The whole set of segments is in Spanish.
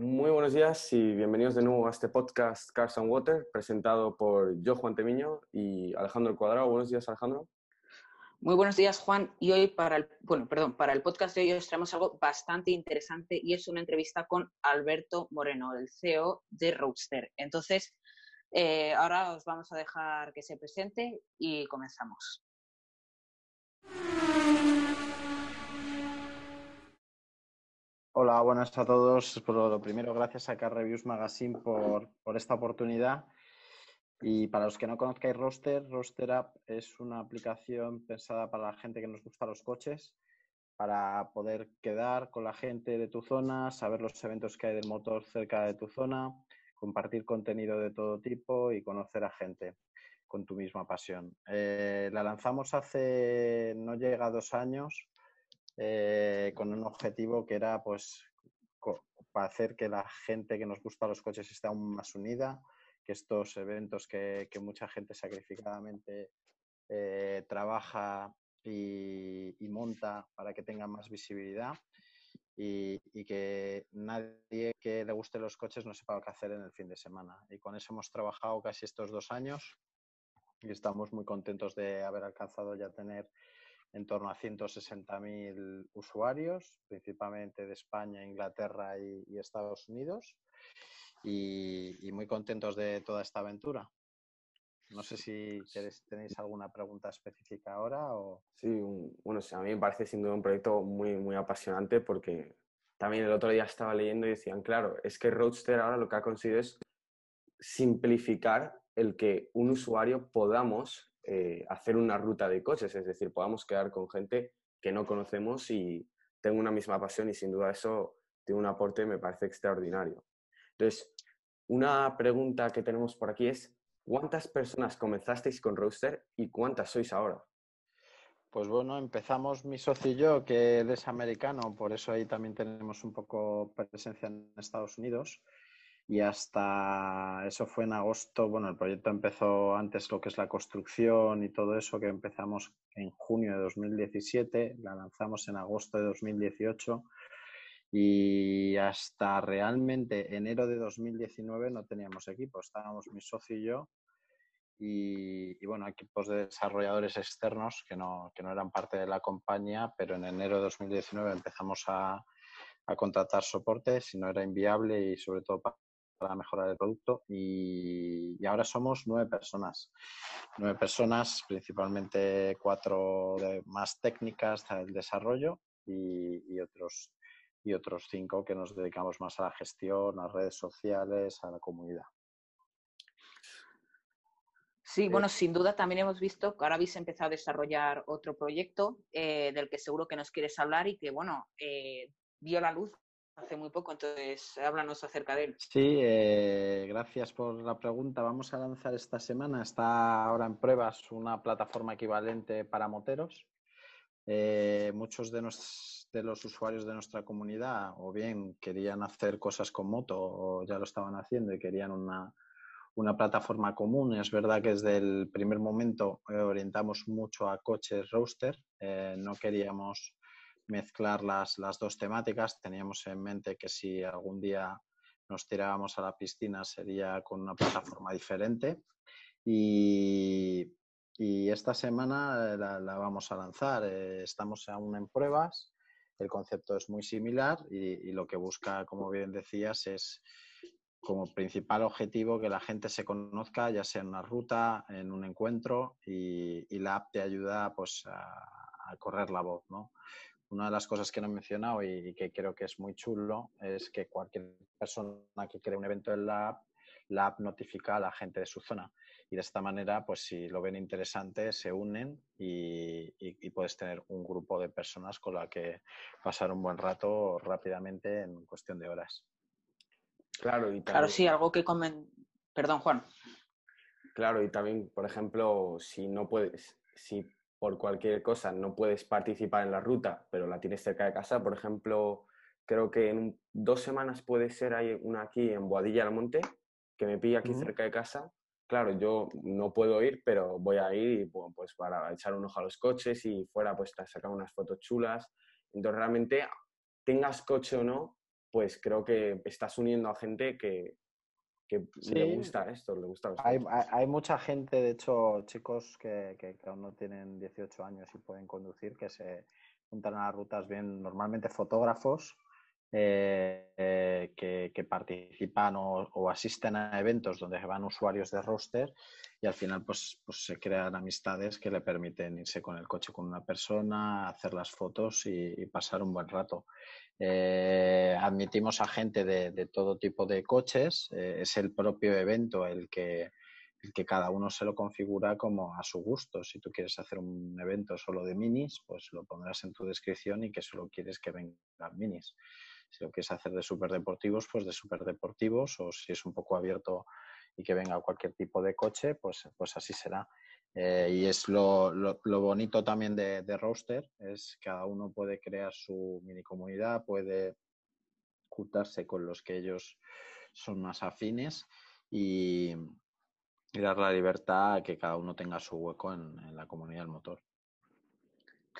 Muy buenos días y bienvenidos de nuevo a este podcast Cars and Water, presentado por yo, Juan Temiño, y Alejandro Cuadrado. Buenos días, Alejandro. Muy buenos días, Juan. Y hoy para el, bueno, perdón, para el podcast de hoy os traemos algo bastante interesante y es una entrevista con Alberto Moreno, el CEO de Roadster. Entonces, eh, ahora os vamos a dejar que se presente y comenzamos. Hola, buenas a todos. Por lo primero, gracias a Car Reviews Magazine por, esta oportunidad. Y para los que no conozcáis Roster, Roster App es una aplicación pensada para la gente que nos gusta los coches, para poder quedar con la gente de tu zona, saber los eventos que hay del motor cerca de tu zona, compartir contenido de todo tipo y conocer a gente con tu misma pasión. Eh, la lanzamos hace, no llega dos años, eh, con un objetivo que era pues para hacer que la gente que nos gusta los coches esté aún más unida, que estos eventos que, mucha gente sacrificadamente eh, trabaja y, monta para que tengan más visibilidad y, que nadie que le guste los coches no sepa qué hacer en el fin de semana. Y con eso hemos trabajado casi estos dos años y estamos muy contentos de haber alcanzado ya tener en torno a 160.000 usuarios, principalmente de España, Inglaterra y Estados Unidos y, muy contentos de toda esta aventura. No sé si tenéis alguna pregunta específica ahora o... Sí, bueno, a mí me parece sin duda un proyecto muy, muy apasionante porque también el otro día estaba leyendo y decían, claro, es que Roadster ahora lo que ha conseguido es simplificar el que un usuario podamos eh, hacer una ruta de coches, es decir, podamos quedar con gente que no conocemos y tengo una misma pasión y sin duda eso tiene un aporte, me parece extraordinario. Entonces, una pregunta que tenemos por aquí es, ¿cuántas personas comenzasteis con Roaster y cuántas sois ahora? Pues bueno, empezamos mi socio y yo, que él es americano, por eso ahí también tenemos un poco presencia en Estados Unidos. Y hasta eso fue en agosto, bueno, el proyecto empezó antes lo que es la construcción y todo eso, que empezamos en junio de 2017, la lanzamos en agosto de 2018 y hasta realmente enero de 2019 no teníamos equipo, estábamos mi socio y yo y, bueno, equipos de desarrolladores externos que no, que no, eran parte de la compañía, pero en enero de 2019 empezamos a, a contratar soporte si no era inviable y sobre todo para mejorar el producto y, y, ahora somos nueve personas. Nueve personas, principalmente cuatro de, más técnicas del desarrollo y, y otros y otros cinco que nos dedicamos más a la gestión, a redes sociales, a la comunidad. Sí, bueno, eh sin duda también hemos visto que ahora habéis empezado a desarrollar otro proyecto eh, del que seguro que nos quieres hablar y que, bueno, eh, vio la luz hace muy poco, entonces háblanos acerca de él. Sí, gracias por la pregunta. Vamos a lanzar esta semana, está ahora en pruebas una plataforma equivalente para moteros. muchos de nuestros de los usuarios de nuestra comunidad o bien querían hacer cosas con moto o ya lo estaban haciendo y querían una, una plataforma común. Es verdad que desde el primer momento eh, orientamos mucho a coches roadster. Eh, no queríamos mezclar las, las dos temáticas. Teníamos en mente que si algún día nos tirábamos a la piscina sería con una plataforma diferente. Y, y esta semana la, la, vamos a lanzar. Eh, estamos aún en pruebas el concepto es muy similar y, lo que busca, como bien decías, es como principal objetivo que la gente se conozca, ya sea en una ruta, en un encuentro, y, la app te ayuda pues, a, correr la voz. ¿no? Una de las cosas que no he mencionado y, que creo que es muy chulo es que cualquier persona que cree un evento en la app, la app notifica a la gente de su zona y de esta manera, pues si lo ven interesante, se unen y, puedes tener un grupo de personas con la que pasar un buen rato rápidamente en cuestión de horas. Claro, y también... claro sí, algo que comen... Perdón, Juan. Claro, y también, por ejemplo, si no puedes, si por cualquier cosa no puedes participar en la ruta, pero la tienes cerca de casa, por ejemplo, creo que en dos semanas puede ser hay una aquí en Boadilla del Monte, que me pilla aquí cerca de casa, claro, yo no puedo ir, pero voy a ir pues para echar un ojo a los coches y fuera pues sacar unas fotos chulas. Entonces realmente tengas coche o no, pues creo que estás uniendo a gente que, que le gusta esto, le gusta hay, hay, mucha gente, de hecho, chicos que, que, aún no tienen 18 años y pueden conducir, que se juntan a las rutas bien, normalmente fotógrafos, eh, eh, que, participan o, asisten a eventos donde van usuarios de roster y al final pues, pues, se crean amistades que le permiten irse con el coche con una persona, hacer las fotos y, pasar un buen rato. Eh, admitimos a gente de, todo tipo de coches, es el propio evento el que, el que cada uno se lo configura como a su gusto. Si tú quieres hacer un evento solo de minis, pues lo pondrás en tu descripción y que solo quieres que vengan minis. Si lo quieres hacer de superdeportivos, pues de superdeportivos, o si es un poco abierto y que venga cualquier tipo de coche, pues, pues así será. Eh, y es lo, lo, bonito también de, de, Roster, es cada uno puede crear su mini comunidad, puede juntarse con los que ellos son más afines y, dar la libertad a que cada uno tenga su hueco en la comunidad del motor.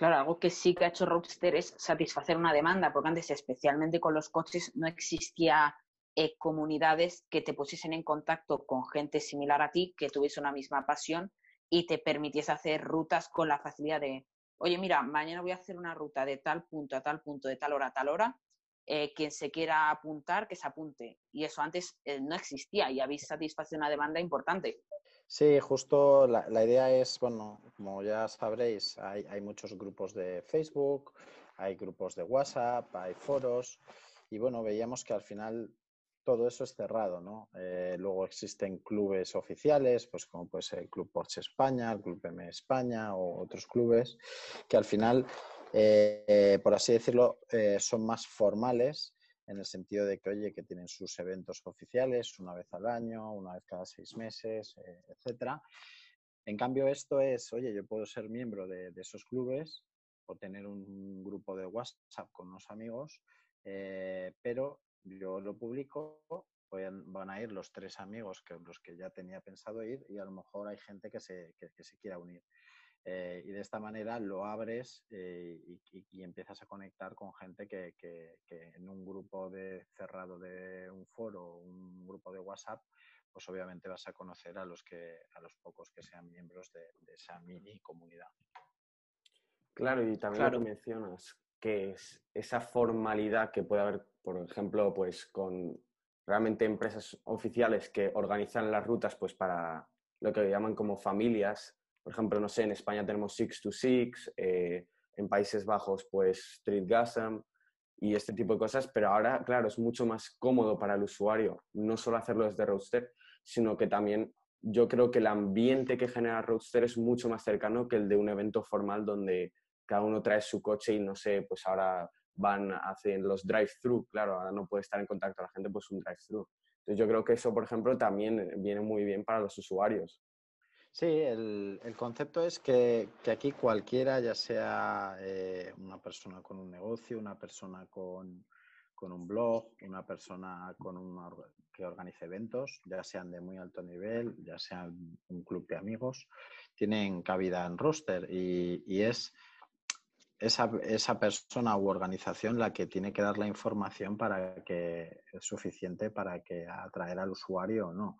Claro, algo que sí que ha hecho Roadster es satisfacer una demanda, porque antes, especialmente con los coches, no existía eh, comunidades que te pusiesen en contacto con gente similar a ti, que tuviese una misma pasión y te permitiese hacer rutas con la facilidad de, oye, mira, mañana voy a hacer una ruta de tal punto a tal punto, de tal hora a tal hora, eh, quien se quiera apuntar, que se apunte. Y eso antes eh, no existía y habéis satisfecho una demanda importante. Sí, justo la, idea es, bueno, como ya sabréis, hay, muchos grupos de Facebook, hay grupos de WhatsApp, hay foros y bueno, veíamos que al final todo eso es cerrado, ¿no? Eh, luego existen clubes oficiales, pues como puede ser el Club Porsche España, el Club M España o otros clubes, que al final, eh, por así decirlo, eh, son más formales en el sentido de que, oye, que tienen sus eventos oficiales una vez al año, una vez cada seis meses, eh, etcétera. En cambio, esto es, oye, yo puedo ser miembro de, esos clubes o tener un grupo de WhatsApp con unos amigos, eh, pero yo lo publico, van a ir los tres amigos que los que ya tenía pensado ir y a lo mejor hay gente que se, que se quiera unir. Eh, y de esta manera lo abres eh, y, empiezas a conectar con gente que, en un grupo de cerrado de un foro, un grupo de WhatsApp, pues obviamente vas a conocer a los que a los pocos que sean miembros de, esa mini comunidad. Claro, y también lo que mencionas, que es esa formalidad que puede haber, por ejemplo, pues con realmente empresas oficiales que organizan las rutas pues para lo que llaman como familias por ejemplo, no sé, en España tenemos Six to Six, eh, en Países Bajos, pues Street Gasm y este tipo de cosas, pero ahora, claro, es mucho más cómodo para el usuario no solo hacerlo desde Roadster, sino que también yo creo que el ambiente que genera Roadster es mucho más cercano que el de un evento formal donde cada uno trae su coche y no sé, pues ahora van, hacen los drive-thru, claro, ahora no puede estar en contacto la gente, pues un drive-thru. Entonces yo creo que eso, por ejemplo, también viene muy bien para los usuarios. Sí, el, concepto es que, aquí cualquiera, ya sea eh, una persona con un negocio, una persona con, un blog, una persona con que organice eventos, ya sean de muy alto nivel, ya sean un club de amigos, tienen cabida en roster y, y es esa, esa, persona u organización la que tiene que dar la información para que es suficiente para que atraer al usuario o no.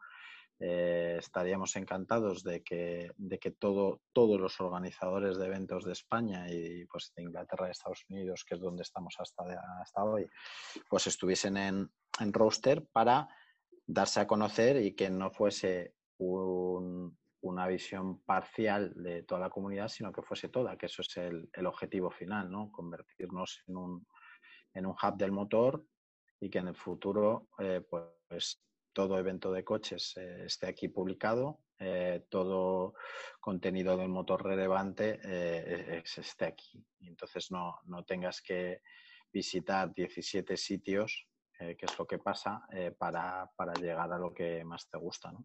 Eh, estaríamos encantados de que, de que todo, todos los organizadores de eventos de España y pues de Inglaterra y Estados Unidos, que es donde estamos hasta, hasta hoy, pues estuviesen en, en roster para darse a conocer y que no fuese una visión parcial de toda la comunidad, sino que fuese toda, que eso es el, objetivo final, ¿no? Convertirnos en un, en un hub del motor y que en el futuro eh, pues todo evento de coches eh, esté aquí publicado, eh, todo contenido del motor relevante eh, esté aquí. entonces no, no, tengas que visitar 17 sitios, que es lo que pasa, para, para, llegar a lo que más te gusta. ¿no?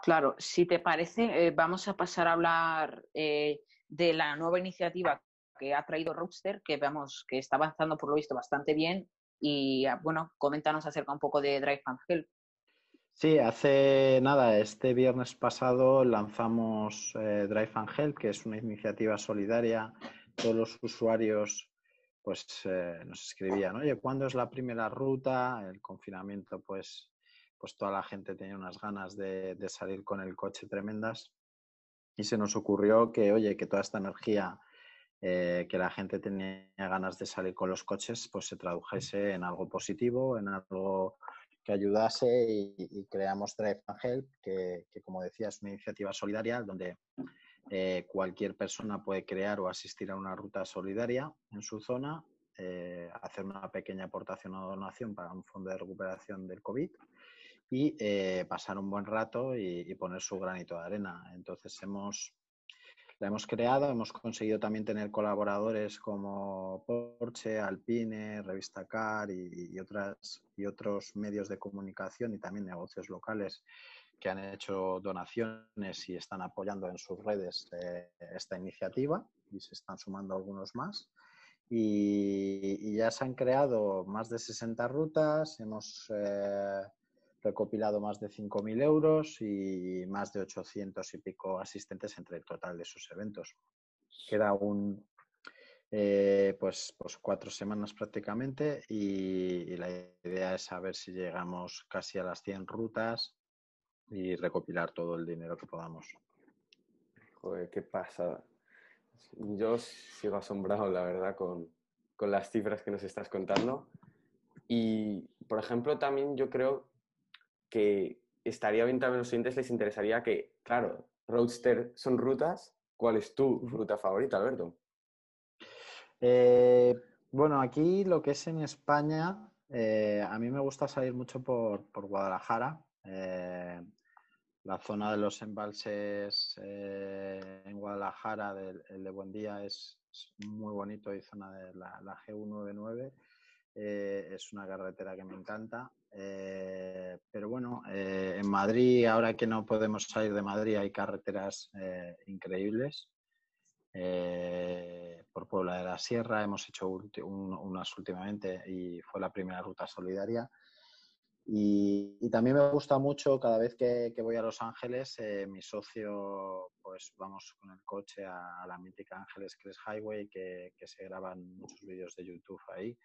Claro, si te parece, vamos a pasar a hablar de la nueva iniciativa que ha traído Roadster, que vemos que está avanzando por lo visto bastante bien y ah, bueno, coméntanos acerca un poco de Drive and Help. Sí, hace nada, este viernes pasado lanzamos eh, Drive and Help, que es una iniciativa solidaria. Todos los usuarios pues nos escribían, oye, ¿cuándo es la primera ruta? El confinamiento, pues, pues toda la gente tenía unas ganas de salir con el coche tremendas y se nos ocurrió que, oye, que toda esta energía eh, que la gente tenía ganas de salir con los coches, pues se tradujese en algo positivo, en algo que ayudase y, creamos Drive and Help, que, como decía es una iniciativa solidaria donde eh, cualquier persona puede crear o asistir a una ruta solidaria en su zona, eh, hacer una pequeña aportación o donación para un fondo de recuperación del COVID y pasar un buen rato y, y, poner su granito de arena. Entonces hemos la hemos creado, hemos conseguido también tener colaboradores como Porsche, Alpine, Revista Car y, otras, y otros medios de comunicación y también negocios locales que han hecho donaciones y están apoyando en sus redes eh, esta iniciativa y se están sumando algunos más. Y, ya se han creado más de 60 rutas, hemos eh, recopilado más de 5.000 euros y más de 800 y pico asistentes entre el total de esos eventos. Queda un, eh, pues, pues cuatro semanas prácticamente y, la idea es saber si llegamos casi a las 100 rutas y recopilar todo el dinero que podamos. Joder, qué pasa. Yo sigo asombrado, la verdad, con, con las cifras que nos estás contando. Y, por ejemplo, también yo creo que estaría bien también a los siguientes les interesaría que, claro, Roadster son rutas. ¿Cuál es tu ruta favorita, Alberto? Eh, bueno, aquí lo que es en España, eh, a mí me gusta salir mucho por, Guadalajara. Eh, la zona de los embalses en Guadalajara, del, el de Buendía, es, es muy bonito y zona de la, la G199 eh, es una carretera que me encanta. Eh, pero bueno, eh, en Madrid, ahora que no podemos salir de Madrid, hay carreteras increíbles. por Puebla de la Sierra hemos hecho unas últimamente y fue la primera ruta solidaria. Y, también me gusta mucho cada vez que, voy a Los Ángeles, mi socio, pues vamos con el coche a, la mítica Ángeles Crest Highway, que, que se graban muchos vídeos de YouTube ahí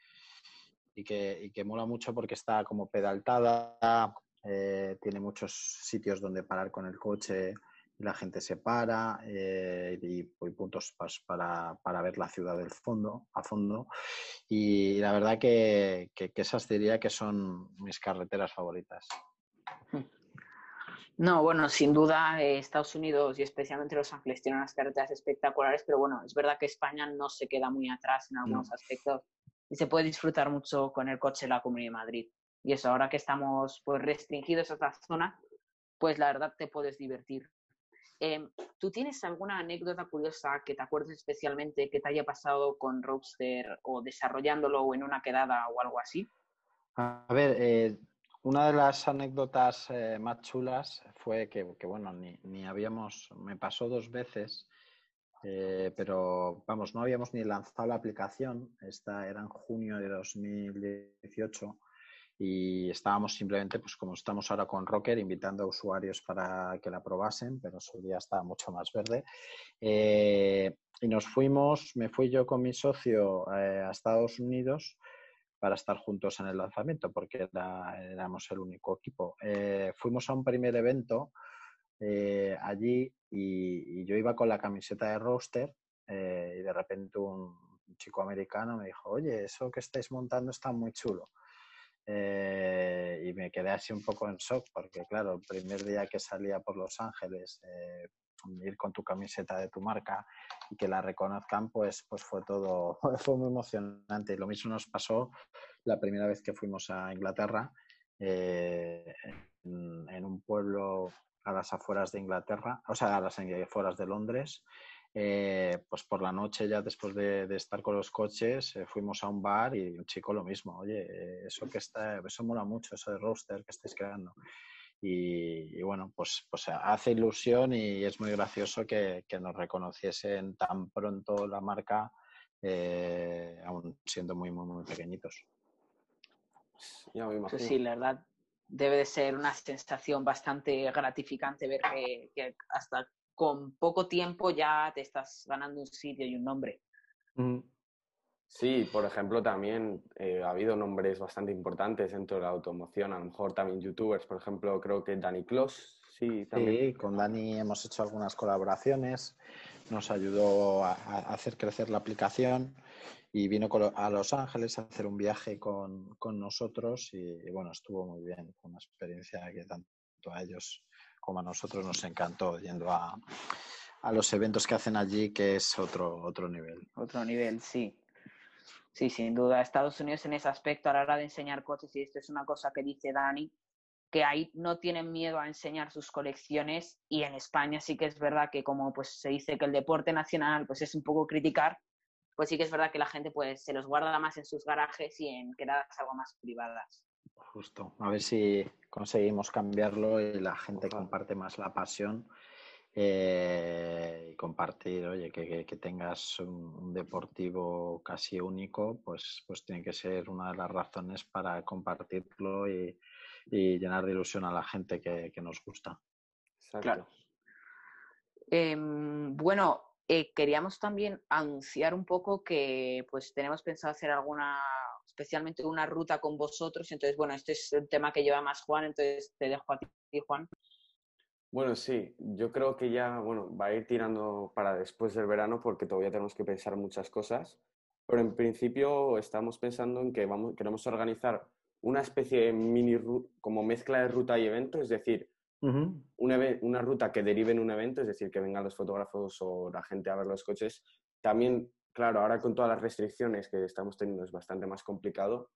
y que, y mola mucho porque está como pedaltada, eh, tiene muchos sitios donde parar con el coche y la gente se para eh, y, puntos para, para, ver la ciudad del fondo, a fondo. Y la verdad que, que, esas diría que son mis carreteras favoritas. No, bueno, sin duda eh, Estados Unidos y especialmente Los Ángeles tienen unas carreteras espectaculares, pero bueno, es verdad que España no se queda muy atrás en algunos aspectos y se puede disfrutar mucho con el coche en la Comunidad de Madrid. Y eso, ahora que estamos pues, restringidos a esta zona, pues la verdad te puedes divertir. Em, ¿Tú tienes alguna anécdota curiosa que te acuerdes especialmente que te haya pasado con Roadster o desarrollándolo o en una quedada o algo así? A ver, eh, una de las anécdotas eh, más chulas fue que, que bueno, ni, ni, habíamos, me pasó dos veces eh, pero vamos, no habíamos ni lanzado la aplicación, esta era en junio de 2018 y estábamos simplemente, pues como estamos ahora con Rocker, invitando a usuarios para que la probasen, pero su día estaba mucho más verde. Eh, y nos fuimos, me fui yo con mi socio eh, a Estados Unidos para estar juntos en el lanzamiento, porque éramos el único equipo. fuimos a un primer evento eh, allí y, yo iba con la camiseta de roster eh, y de repente un, chico americano me dijo, oye, eso que estáis montando está muy chulo. Eh, y me quedé así un poco en shock porque, claro, el primer día que salía por Los Ángeles, ir con tu camiseta de tu marca y que la reconozcan, pues, pues fue todo, fue muy emocionante. Y lo mismo nos pasó la primera vez que fuimos a Inglaterra, en, un pueblo a las afueras de Inglaterra, o sea, a las afueras de Londres. Eh, pues por la noche, ya después de, estar con los coches, eh, fuimos a un bar y un chico lo mismo. Oye, eh, eso que está, eso mola mucho, eso de roster que estáis creando. Y, bueno, pues, pues hace ilusión y es muy gracioso que, nos reconociesen tan pronto la marca, aún siendo muy, muy, muy pequeñitos. Ya me imagino. Sí, la verdad, debe de ser una sensación bastante gratificante ver que, hasta con poco tiempo ya te estás ganando un sitio y un nombre. Mm. Sí, por ejemplo, también eh, ha habido nombres bastante importantes dentro de la automoción, a lo mejor también youtubers, por ejemplo, creo que Dani Clos, sí, también. Sí, con Dani hemos hecho algunas colaboraciones, nos ayudó a, hacer crecer la aplicación y vino a Los Ángeles a hacer un viaje con, nosotros y, bueno, estuvo muy bien, una experiencia que tanto a ellos como a nosotros nos encantó yendo a, a los eventos que hacen allí, que es otro, otro nivel. Otro nivel, sí. Sí, sin duda. Estados Unidos en ese aspecto a la hora de enseñar coches, y esto es una cosa que dice Dani, que ahí no tienen miedo a enseñar sus colecciones y en España sí que es verdad que como pues se dice que el deporte nacional pues es un poco criticar, pues sí que es verdad que la gente pues se los guarda más en sus garajes y en quedadas algo más privadas. Justo, a ver si conseguimos cambiarlo y la gente comparte más la pasión eh, y compartir, oye, que, tengas un, deportivo casi único, pues, pues tiene que ser una de las razones para compartirlo y, llenar de ilusión a la gente que, nos gusta. Claro. Em, bueno, eh, queríamos también anunciar un poco que pues tenemos pensado hacer alguna, especialmente una ruta con vosotros. Entonces, bueno, este es un tema que lleva más Juan, entonces te dejo a ti, Juan, bueno, sí, yo creo que ya, bueno, va a ir tirando para después del verano porque todavía tenemos que pensar muchas cosas, pero en principio estamos pensando en que vamos, queremos organizar una especie de mini, como mezcla de ruta y evento, es decir, una, ruta que derive en un evento, es decir, que vengan los fotógrafos o la gente a ver los coches. También, claro, ahora con todas las restricciones que estamos teniendo es bastante más complicado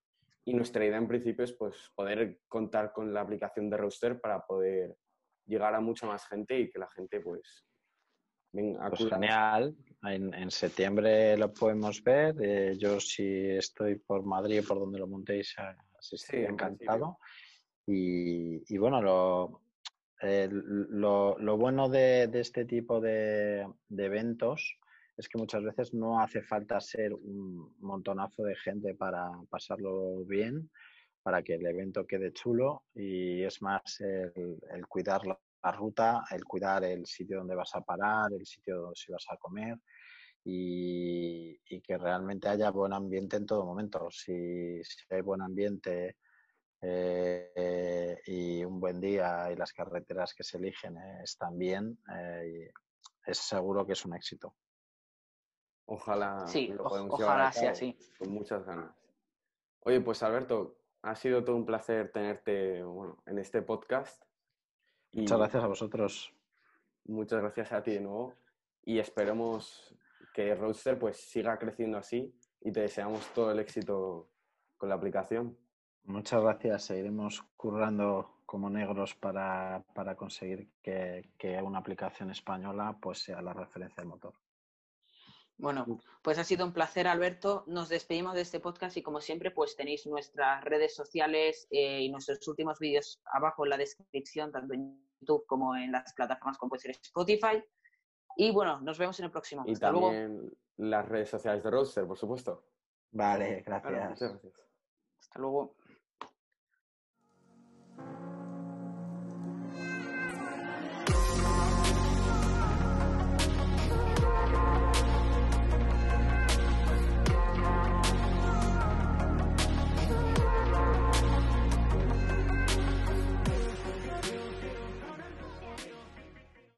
y nuestra idea en principio es pues, poder contar con la aplicación de Roadster para poder llegar a mucha más gente y que la gente pues venga pues genial, en, septiembre lo podemos ver. Eh, yo si estoy por Madrid o por donde lo montéis, estoy encantado. Y, bueno, lo, eh, lo, bueno de, este tipo de, de, eventos es que muchas veces no hace falta ser un montonazo de gente para pasarlo bien, para que el evento quede chulo. Y es más el, cuidar la, ruta, el cuidar el sitio donde vas a parar, el sitio donde si vas a comer y, que realmente haya buen ambiente en todo momento. Si, hay buen ambiente eh, y un buen día y las carreteras que se eligen eh, están bien, eh, es seguro que es un éxito. Ojalá lo ojalá sea así. Con muchas ganas. Oye, pues Alberto, ha sido todo un placer tenerte en este podcast. Muchas gracias a vosotros. Muchas gracias a ti de nuevo y esperemos que Roadster pues siga creciendo así y te deseamos todo el éxito con la aplicación. Muchas gracias. Seguiremos currando como negros para, conseguir que, que, una aplicación española pues sea la referencia del motor. Bueno, pues ha sido un placer, Alberto. Nos despedimos de este podcast y como siempre, pues tenéis nuestras redes sociales eh, y nuestros últimos vídeos abajo en la descripción, tanto en YouTube como en las plataformas como puede ser Spotify. Y bueno, nos vemos en el próximo. Y también las redes sociales de Roadster, por supuesto. Vale, gracias. muchas gracias. Hasta luego.